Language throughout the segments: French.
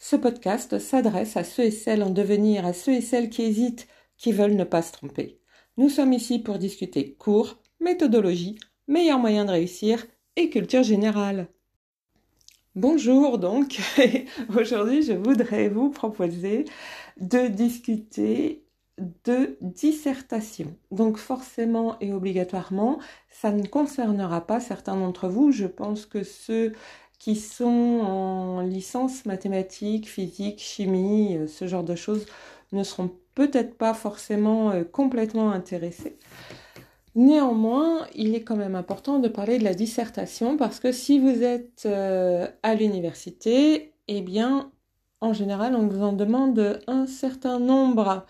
Ce podcast s'adresse à ceux et celles en devenir, à ceux et celles qui hésitent, qui veulent ne pas se tromper. Nous sommes ici pour discuter cours, méthodologie, meilleurs moyens de réussir et culture générale. Bonjour donc, aujourd'hui je voudrais vous proposer de discuter de dissertation. Donc forcément et obligatoirement, ça ne concernera pas certains d'entre vous. Je pense que ceux qui sont en licence mathématiques, physique, chimie, euh, ce genre de choses, ne seront peut-être pas forcément euh, complètement intéressés. Néanmoins, il est quand même important de parler de la dissertation parce que si vous êtes euh, à l'université, eh bien, en général, on vous en demande un certain nombre.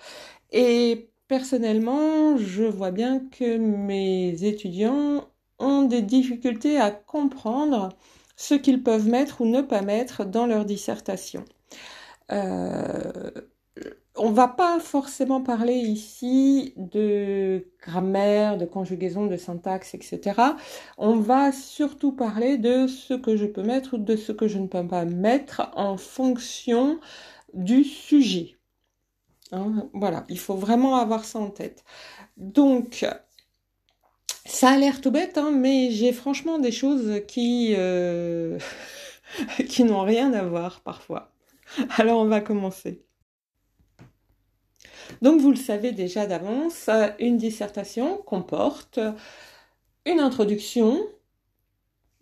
Et personnellement, je vois bien que mes étudiants ont des difficultés à comprendre ce qu'ils peuvent mettre ou ne pas mettre dans leur dissertation. Euh, on va pas forcément parler ici de grammaire, de conjugaison, de syntaxe, etc. On va surtout parler de ce que je peux mettre ou de ce que je ne peux pas mettre en fonction du sujet. Hein, voilà, il faut vraiment avoir ça en tête. Donc, ça a l'air tout bête, hein, mais j'ai franchement des choses qui, euh, qui n'ont rien à voir parfois. Alors on va commencer. Donc vous le savez déjà d'avance, une dissertation comporte une introduction,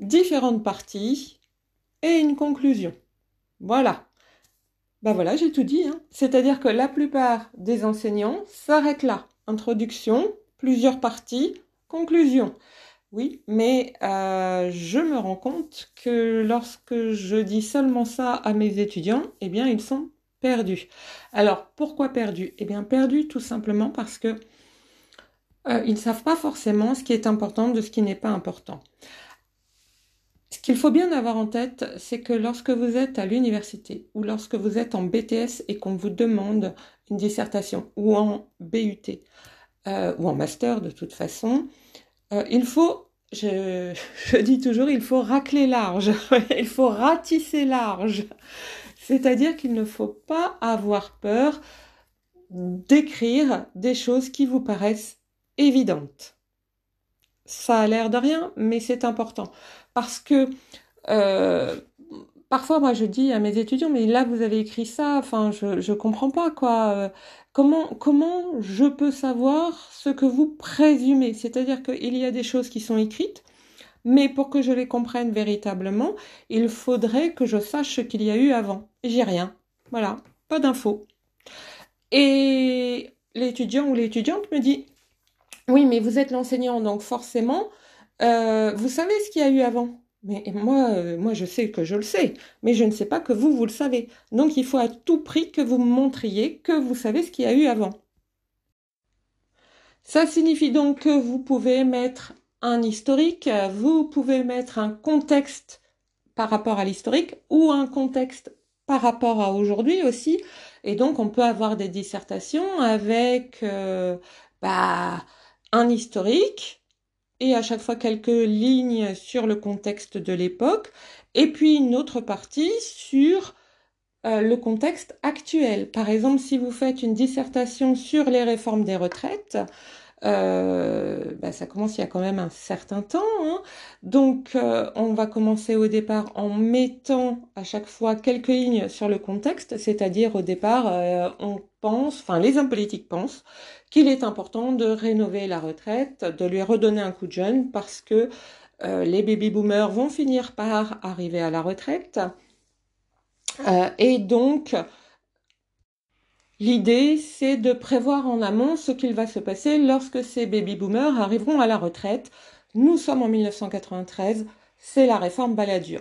différentes parties et une conclusion. Voilà. Ben voilà, j'ai tout dit. Hein. C'est-à-dire que la plupart des enseignants s'arrêtent là. Introduction, plusieurs parties, Conclusion. Oui, mais euh, je me rends compte que lorsque je dis seulement ça à mes étudiants, eh bien, ils sont perdus. Alors, pourquoi perdus? Eh bien, perdus tout simplement parce que euh, ils ne savent pas forcément ce qui est important de ce qui n'est pas important. Ce qu'il faut bien avoir en tête, c'est que lorsque vous êtes à l'université ou lorsque vous êtes en BTS et qu'on vous demande une dissertation ou en BUT, euh, ou en master de toute façon, euh, il faut, je, dis toujours, il faut racler large, il faut ratisser large. C'est-à-dire qu'il ne faut pas avoir peur d'écrire des choses qui vous paraissent évidentes. Ça a l'air de rien, mais c'est important. Parce que euh, parfois, moi, je dis à mes étudiants, mais là, vous avez écrit ça, enfin, je, je comprends pas, quoi. Comment, je peux savoir ce que vous présumez? C'est-à-dire qu'il y a des choses qui sont écrites, mais pour que je les comprenne véritablement, il faudrait que je sache ce qu'il y a eu avant. J'ai rien. Voilà, pas d'infos. Et l'étudiant ou l'étudiante me dit, oui, mais vous êtes l'enseignant, donc forcément, euh, vous savez ce qu'il y a eu avant. Mais moi, euh, moi, je sais que je le sais, mais je ne sais pas que vous, vous le savez. Donc, il faut à tout prix que vous me montriez que vous savez ce qu'il y a eu avant. Ça signifie donc que vous pouvez mettre un historique, vous pouvez mettre un contexte par rapport à l'historique ou un contexte par rapport à aujourd'hui aussi. Et donc, on peut avoir des dissertations avec euh, bah, un historique, et à chaque fois quelques lignes sur le contexte de l'époque, et puis une autre partie sur euh, le contexte actuel. Par exemple, si vous faites une dissertation sur les réformes des retraites, euh, bah, ça commence il y a quand même un certain temps. Hein. Donc, euh, on va commencer au départ en mettant à chaque fois quelques lignes sur le contexte, c'est-à-dire au départ, euh, on pense, enfin les hommes politiques pensent qu'il est important de rénover la retraite, de lui redonner un coup de jeune parce que les baby-boomers vont finir par arriver à la retraite. et donc, L'idée, c'est de prévoir en amont ce qu'il va se passer lorsque ces baby-boomers arriveront à la retraite. Nous sommes en 1993, c'est la réforme Balladur.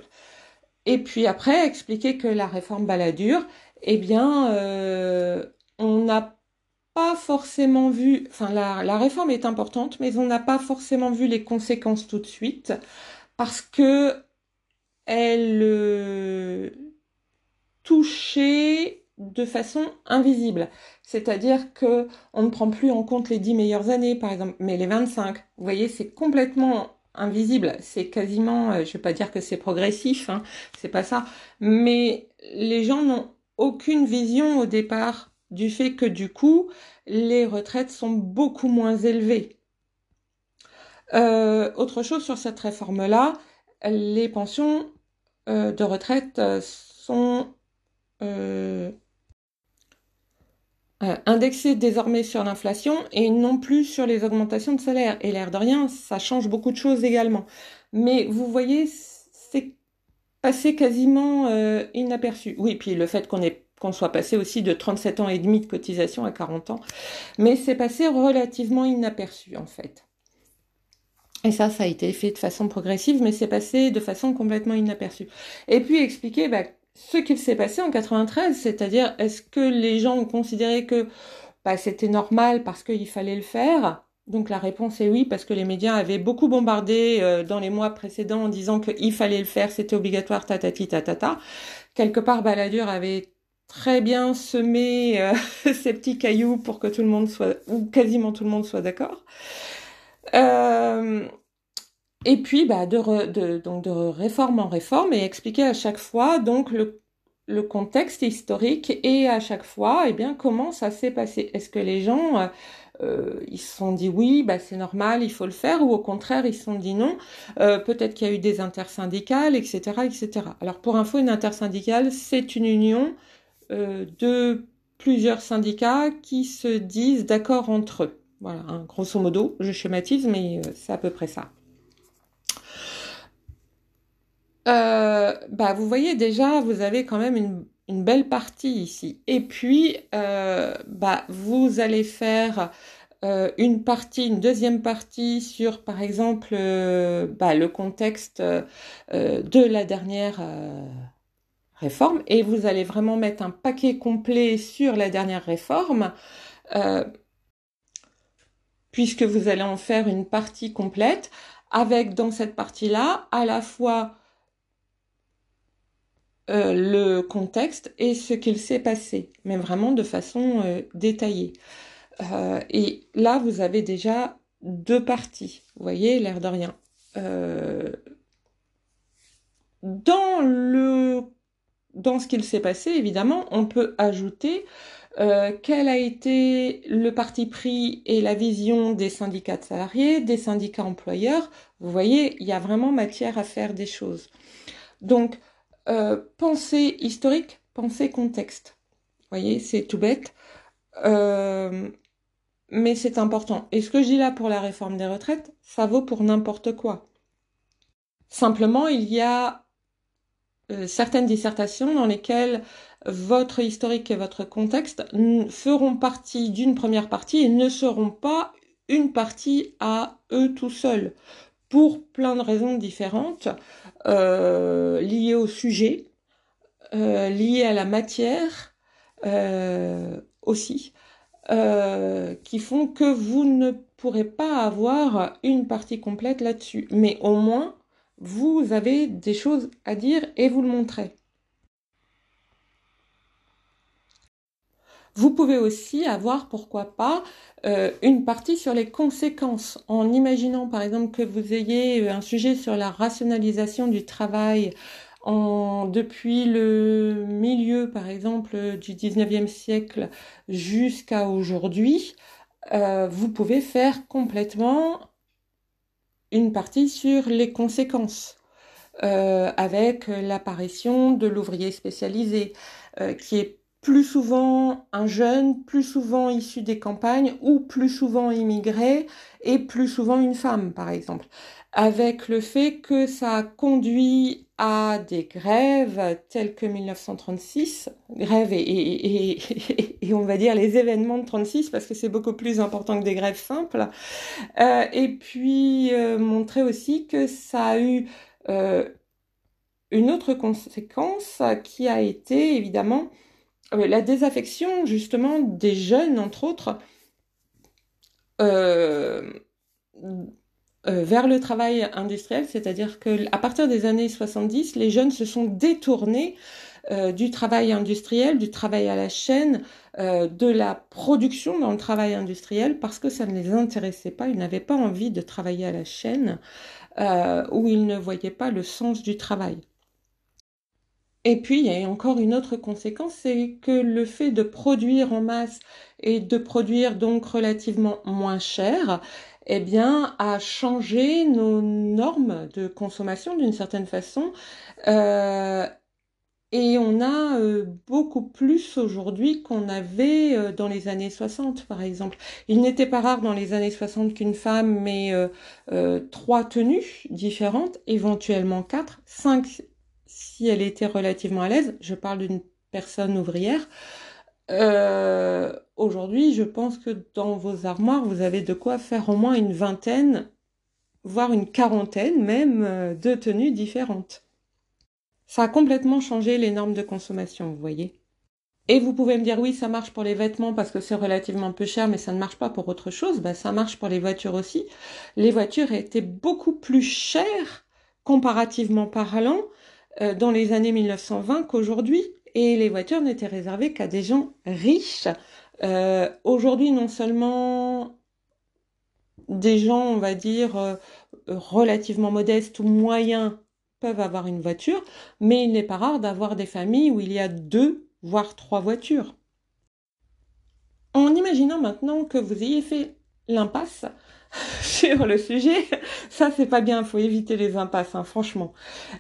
Et puis après, expliquer que la réforme Balladur, eh bien, euh, on n'a pas forcément vu, enfin la, réforme est importante, mais on n'a pas forcément vu les conséquences tout de suite parce que elle euh, touchait de façon invisible. C'est-à-dire que on ne prend plus en compte les 10 meilleures années, par exemple, mais les 25. Vous voyez, c'est complètement invisible. C'est quasiment, euh, je vais pas dire que c'est progressif, hein, c'est pas ça. Mais les gens n'ont aucune vision au départ du fait que du coup, les retraites sont beaucoup moins élevées. Euh, autre chose sur cette réforme-là, les pensions euh, de retraite sont indexé désormais sur l'inflation et non plus sur les augmentations de salaire. Et l'air de rien, ça change beaucoup de choses également. Mais vous voyez, c'est passé quasiment euh, inaperçu. Oui, puis le fait qu'on qu'on soit passé aussi de 37 ans et demi de cotisation à 40 ans, mais c'est passé relativement inaperçu en fait. Et ça, ça a été fait de façon progressive, mais c'est passé de façon complètement inaperçue. Et puis expliquer bah, ce qu'il s'est passé en 93, c'est-à-dire est-ce que les gens ont considéré que bah, c'était normal parce qu'il fallait le faire? Donc la réponse est oui, parce que les médias avaient beaucoup bombardé euh, dans les mois précédents en disant qu'il fallait le faire, c'était obligatoire, tatati tatata. Quelque part, Balladur avait très bien semé euh, petits cailloux pour que tout le monde soit, ou quasiment tout le monde soit d'accord. Euh, et puis, bah, de, donc de réforme en réforme et expliquer à chaque fois donc le, le contexte historique et à chaque fois, eh bien, comment ça s'est passé. Est-ce que les gens, euh, euh, ils se sont dit oui, bah, c'est normal, il faut le faire, ou au contraire, ils se sont dit non. Euh, peut-être qu'il y a eu des intersyndicales, etc., etc. Alors, pour info, une intersyndicale, c'est une union de plusieurs syndicats qui se disent d'accord entre eux. Voilà, hein, grosso modo, je schématise, mais c'est à peu près ça. Euh, bah, vous voyez déjà, vous avez quand même une, une belle partie ici. Et puis, euh, bah, vous allez faire euh, une partie, une deuxième partie sur, par exemple, bah, le contexte de la dernière réforme. Et vous allez vraiment mettre un paquet complet sur la dernière réforme. puisque vous allez en faire une partie complète, avec dans cette partie-là à la fois euh, le contexte et ce qu'il s'est passé, mais vraiment de façon euh, détaillée. Euh, et là, vous avez déjà deux parties, vous voyez, l'air de rien. dans le dans ce qu'il s'est passé, évidemment, on peut ajouter quel a été le parti pris et la vision des syndicats de salariés, des syndicats employeurs. Vous voyez, il y a vraiment matière à faire des choses. Donc, euh, pensée historique, pensée contexte. Vous voyez, c'est tout bête. Euh, mais c'est important. Et ce que je dis là pour la réforme des retraites, ça vaut pour n'importe quoi. Simplement, il y a euh, certaines dissertations dans lesquelles votre historique et votre contexte feront partie d'une première partie et ne seront pas une partie à eux tout seuls pour plein de raisons différentes, euh, liées au sujet, euh, liées à la matière euh, aussi, qui font que vous ne pourrez pas avoir une partie complète là-dessus. Mais au moins, vous avez des choses à dire et vous le montrez. Vous pouvez aussi avoir, pourquoi pas, euh, une partie sur les conséquences, en imaginant par exemple que vous ayez euh, un sujet sur la rationalisation du travail en, depuis le milieu, par exemple, du 19e siècle jusqu'à aujourd'hui, euh, vous pouvez faire complètement une partie sur les conséquences. avec l'apparition de l'ouvrier spécialisé, qui est plus souvent un jeune, plus souvent issu des campagnes ou plus souvent immigré et plus souvent une femme, par exemple. Avec le fait que ça a conduit à des grèves telles que 1936, grèves et, et, on va dire les événements de 36 parce que c'est beaucoup plus important que des grèves simples. Euh, et puis euh, montrer aussi que ça a eu euh, une autre conséquence qui a été évidemment la désaffection justement des jeunes, entre autres, vers le travail industriel, c'est-à-dire que à partir des années 70, les jeunes se sont détournés euh, du travail industriel, du travail à la chaîne, euh, de la production dans le travail industriel parce que ça ne les intéressait pas, ils n'avaient pas envie de travailler à la chaîne euh, ou ils ne voyaient pas le sens du travail. Et puis, il y a encore une autre conséquence, c'est que le fait de produire en masse et de produire donc relativement moins cher, eh bien, a changé nos normes de consommation d'une certaine façon. Euh, et on a euh, beaucoup plus aujourd'hui qu'on avait euh, dans les années 60, par exemple. Il n'était pas rare dans les années 60 qu'une femme met euh, trois tenues différentes, éventuellement quatre, cinq elle était relativement à l'aise. Je parle d'une personne ouvrière. aujourd'hui, je pense que dans vos armoires, vous avez de quoi faire au moins une vingtaine, voire une quarantaine même de tenues différentes. Ça a complètement changé les normes de consommation, vous voyez. Et vous pouvez me dire oui, ça marche pour les vêtements parce que c'est relativement peu cher, mais ça ne marche pas pour autre chose. Ben, ça marche pour les voitures aussi. Les voitures étaient beaucoup plus chères, comparativement parlant, euh, dans les années 1920 qu'aujourd'hui. Et les voitures n'étaient réservées qu'à des gens riches. Euh, aujourd'hui, non seulement des gens, on va dire, euh, relativement modestes ou moyens peuvent avoir une voiture, mais il n'est pas rare d'avoir des familles où il y a deux, voire trois voitures. En imaginant maintenant que vous ayez fait l'impasse sur le sujet, ça c'est pas bien, faut éviter les impasses, hein, franchement.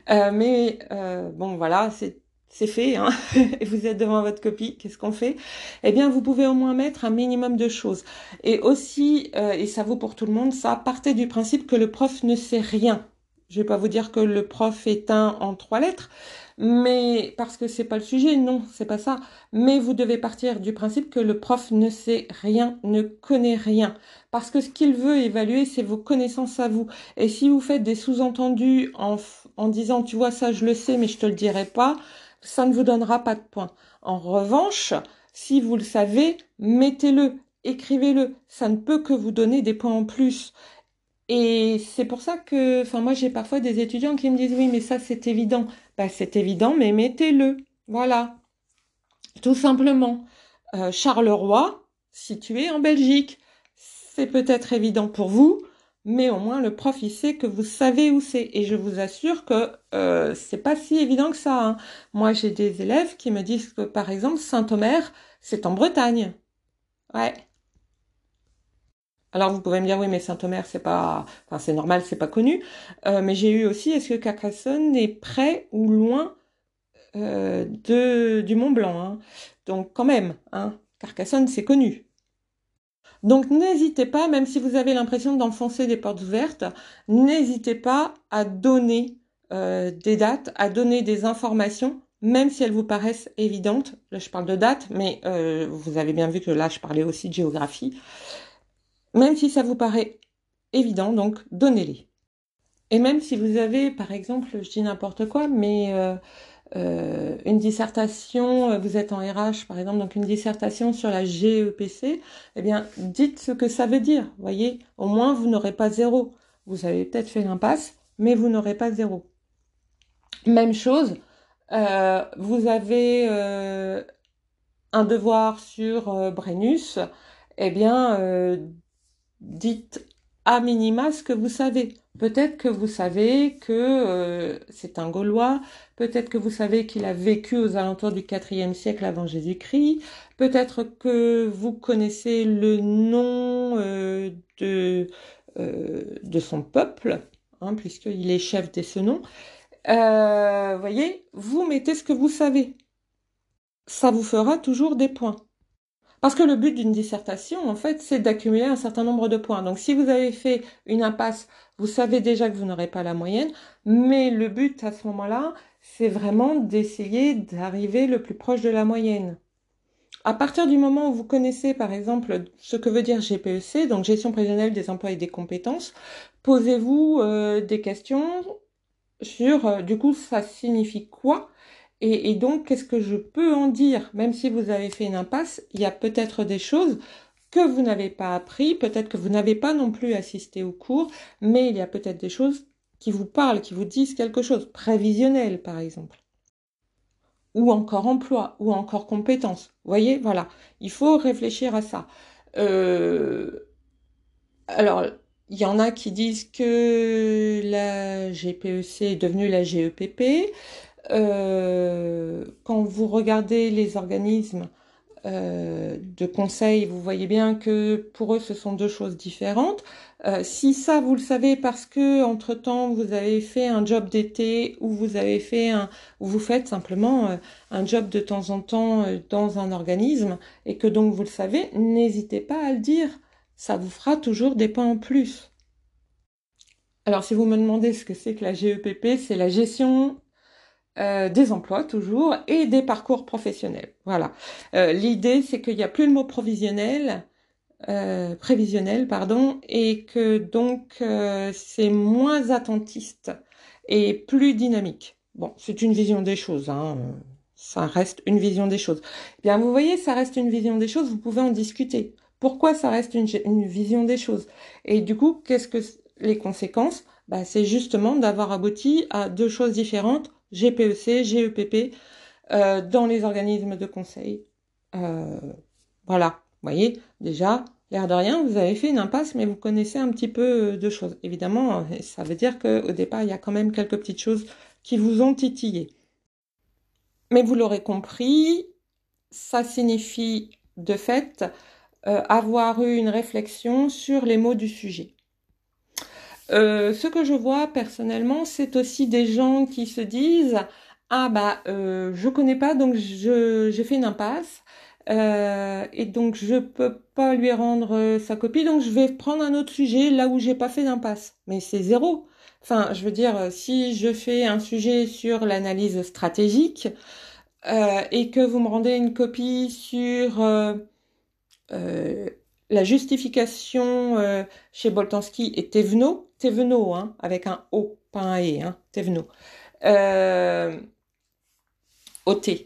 Euh, mais euh, bon voilà, c'est fait, hein, vous êtes devant votre copie, qu'est-ce qu'on fait? Eh bien, vous pouvez au moins mettre un minimum de choses. Et aussi, euh, et ça vaut pour tout le monde, ça partez du principe que le prof ne sait rien je vais pas vous dire que le prof est un en trois lettres, mais parce que c'est pas le sujet, non, c'est pas ça. Mais vous devez partir du principe que le prof ne sait rien, ne connaît rien, parce que ce qu'il veut évaluer, c'est vos connaissances à vous. Et si vous faites des sous-entendus en, en disant, tu vois ça, je le sais, mais je te le dirai pas, ça ne vous donnera pas de points. En revanche, si vous le savez, mettez-le, écrivez-le. Ça ne peut que vous donner des points en plus. Et c'est pour ça que, enfin, moi, j'ai parfois des étudiants qui me disent, oui, mais ça, c'est évident. Bah, c'est évident, mais mettez-le. Voilà. Tout simplement. Euh, Charleroi, situé en Belgique. C'est peut-être évident pour vous, mais au moins le prof, il sait que vous savez où c'est. Et je vous assure que euh, c'est pas si évident que ça. Hein. Moi, j'ai des élèves qui me disent que, par exemple, Saint-Omer, c'est en Bretagne. Ouais. Alors vous pouvez me dire oui mais Saint-Omer c'est pas, enfin c'est normal c'est pas connu, euh, mais j'ai eu aussi est-ce que Carcassonne est près ou loin euh, de du Mont Blanc, hein? Donc quand même, hein, Carcassonne c'est connu. Donc n'hésitez pas, même si vous avez l'impression d'enfoncer des portes ouvertes, n'hésitez pas à donner euh, des dates, à donner des informations, même si elles vous paraissent évidentes. Là je parle de dates, mais vous avez bien vu que là je parlais aussi de géographie même si ça vous paraît évident, donc donnez-les. Et même si vous avez, par exemple, je dis n'importe quoi, mais euh, euh, une dissertation, euh, vous êtes en RH par exemple, donc une dissertation sur la GEPC, eh bien, dites ce que ça veut dire. Voyez, au moins vous n'aurez pas zéro. Vous avez peut-être fait l'impasse, mais vous n'aurez pas zéro. Même chose, vous avez un devoir sur Brennus, eh bien, dites à minima ce que vous savez. Peut-être que vous savez que euh, c'est un Gaulois, peut-être que vous savez qu'il a vécu aux alentours du IVe siècle avant Jésus-Christ, peut-être que vous connaissez le nom euh, de, euh, de son peuple, hein, puisqu'il est chef des Senons. voyez, vous mettez ce que vous savez. Ça vous fera toujours des points. Parce que le but d'une dissertation, en fait, c'est d'accumuler un certain nombre de points. Donc si vous avez fait une impasse, vous savez déjà que vous n'aurez pas la moyenne, mais le but à ce moment-là, c'est vraiment d'essayer d'arriver le plus proche de la moyenne. À partir du moment où vous connaissez, par exemple, ce que veut dire GPEC, donc gestion prévisionnelle des emplois et des compétences, posez-vous euh, des questions sur, euh, du coup, ça signifie quoi Et, donc, qu'est-ce que je peux en dire? Même si vous avez fait une impasse, il y a peut-être des choses que vous n'avez pas appris, peut-être que vous n'avez pas non plus assisté au cours, mais il y a peut-être des choses qui vous parlent, qui vous disent quelque chose, prévisionnel par exemple, ou encore emploi, ou encore compétence. Vous voyez, voilà, il faut réfléchir à ça. Euh... Alors, il y en a qui disent que la GPEC est devenue la GEPP. Euh, quand vous regardez les organismes euh, de conseil, vous voyez bien que pour eux, ce sont deux choses différentes. Euh, si ça, vous le savez parce que entre temps, vous avez fait un job d'été ou vous avez fait un, ou vous faites simplement euh, un job de temps en temps euh, dans un organisme et que donc vous le savez, n'hésitez pas à le dire. Ça vous fera toujours des points en plus. Alors, si vous me demandez ce que c'est que la GEPP, c'est la gestion euh, des emplois toujours et des parcours professionnels. Voilà. Euh, L'idée, c'est qu'il n'y a plus le mot provisionnel, euh, prévisionnel, pardon, et que donc euh, c'est moins attentiste et plus dynamique. Bon, c'est une vision des choses. Hein. Ça reste une vision des choses. Eh bien, vous voyez, ça reste une vision des choses. Vous pouvez en discuter. Pourquoi ça reste une, une vision des choses? Et du coup, qu'est-ce que les conséquences? Bah, C'est justement d'avoir abouti à deux choses différentes GPEC, GEPP, euh, dans les organismes de conseil. Euh, voilà, vous voyez, déjà, l'air de rien, vous avez fait une impasse, mais vous connaissez un petit peu euh, de choses. Évidemment, ça veut dire qu'au départ, il y a quand même quelques petites choses qui vous ont titillé. Mais vous l'aurez compris, ça signifie de fait avoir eu une réflexion sur les mots du sujet. Euh, ce que je vois personnellement, c'est aussi des gens qui se disent ah bah euh, je connais pas donc je j'ai fait une impasse euh, et donc je peux pas lui rendre euh, sa copie donc je vais prendre un autre sujet là où j'ai pas fait d'impasse. Mais c'est zéro. Enfin, je veux dire, si je fais un sujet sur l'analyse stratégique euh, et que vous me rendez une copie sur euh, la justification euh, chez Boltanski et Thévenot, Thévenot, hein, avec un O, pas un E, hein, euh, OT.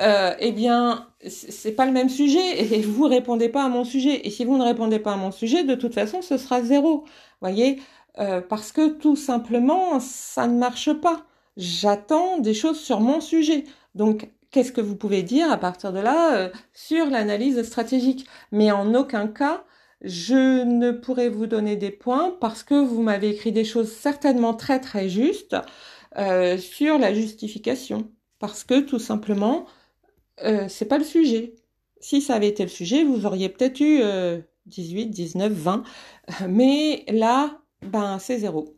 Euh, eh bien, c'est pas le même sujet et vous répondez pas à mon sujet. Et si vous ne répondez pas à mon sujet, de toute façon, ce sera zéro. Voyez, euh, parce que tout simplement, ça ne marche pas. J'attends des choses sur mon sujet. Donc, qu'est-ce que vous pouvez dire à partir de là euh, sur l'analyse stratégique? Mais en aucun cas, je ne pourrais vous donner des points parce que vous m'avez écrit des choses certainement très très justes euh, sur la justification. Parce que tout simplement, euh, c'est pas le sujet. Si ça avait été le sujet, vous auriez peut-être eu 18, 19, 20. Mais là, ben, c'est zéro.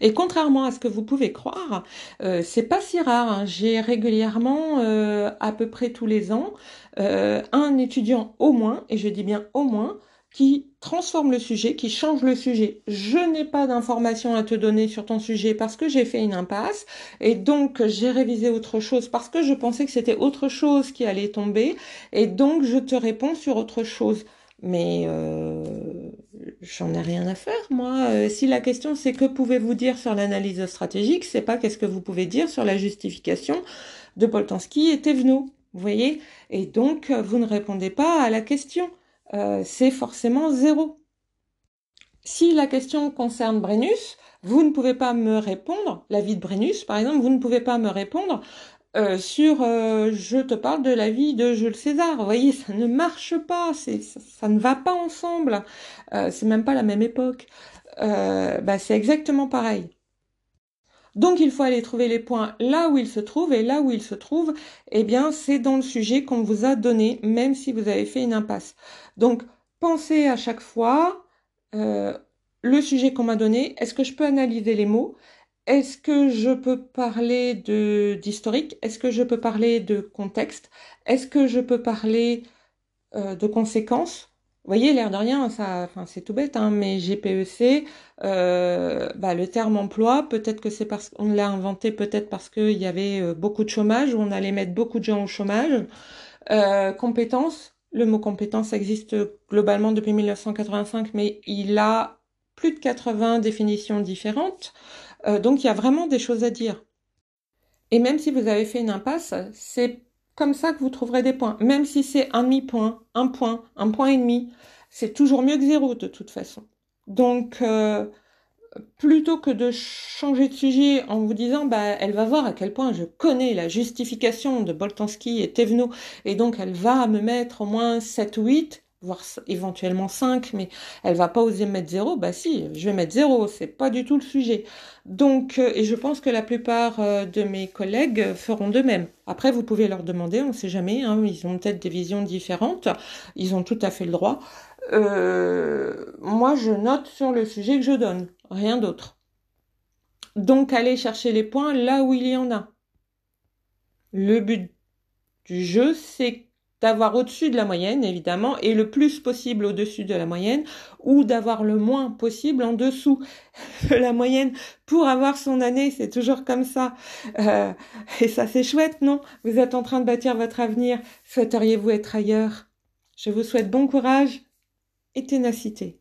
Et contrairement à ce que vous pouvez croire, euh, c'est pas si rare. Hein. J'ai régulièrement, euh, à peu près tous les ans, euh, un étudiant au moins, et je dis bien au moins, qui transforme le sujet, qui change le sujet. Je n'ai pas d'informations à te donner sur ton sujet parce que j'ai fait une impasse et donc j'ai révisé autre chose parce que je pensais que c'était autre chose qui allait tomber et donc je te réponds sur autre chose. Mais j'en ai rien à faire, moi. Euh, si la question c'est que pouvez-vous dire sur l'analyse stratégique, c'est pas qu'est-ce que vous pouvez dire sur la justification de Boltanski et Thévenot. Vous voyez? Et donc, vous ne répondez pas à la question. Euh, c'est forcément zéro. Si la question concerne Brennus, vous ne pouvez pas me répondre, la vie de Brennus par exemple, vous ne pouvez pas me répondre euh, sur euh, je te parle de la vie de Jules César. Vous voyez, ça ne marche pas, ça, ne va pas ensemble. Euh, c'est même pas la même époque. Euh, bah, c'est exactement pareil. Donc il faut aller trouver les points là où ils se trouvent et là où ils se trouvent, eh bien c'est dans le sujet qu'on vous a donné, même si vous avez fait une impasse. Donc pensez à chaque fois euh, le sujet qu'on m'a donné. Est-ce que je peux analyser les mots? Est-ce que je peux parler de d'historique? Est-ce que je peux parler de contexte? Est-ce que je peux parler euh, de conséquences? Vous voyez, l'air de rien, ça, enfin, c'est tout bête, hein, mais GPEC, euh, bah, le terme emploi, peut-être que c'est parce qu'on l'a inventé, peut-être parce qu'il y avait euh, beaucoup de chômage, on allait mettre beaucoup de gens au chômage. Euh, compétences, le mot compétence existe globalement depuis 1985, mais il a plus de 80 définitions différentes. Euh, donc il y a vraiment des choses à dire. Et même si vous avez fait une impasse, c'est comme ça que vous trouverez des points. Même si c'est un demi-point, un point, un point et demi, c'est toujours mieux que zéro de toute façon. Donc, euh, plutôt que de changer de sujet en vous disant, bah, elle va voir à quel point je connais la justification de Boltanski et Thévenot, et donc elle va me mettre au moins 7 ou 8, voire éventuellement 5, mais elle va pas oser mettre 0, bah si, je vais mettre 0, c'est pas du tout le sujet. Donc, euh, et je pense que la plupart euh, de mes collègues feront de même. Après, vous pouvez leur demander, on ne sait jamais, hein, ils ont peut-être des visions différentes, ils ont tout à fait le droit. Euh, moi, je note sur le sujet que je donne, rien d'autre. Donc, allez chercher les points là où il y en a. Le but du jeu, c'est d'avoir au-dessus de la moyenne, évidemment, et le plus possible au-dessus de la moyenne, ou d'avoir le moins possible en dessous de la moyenne pour avoir son année. C'est toujours comme ça. Euh, et ça, c'est chouette, non? Vous êtes en train de bâtir votre avenir. Souhaiteriez-vous être ailleurs? Je vous souhaite bon courage et ténacité.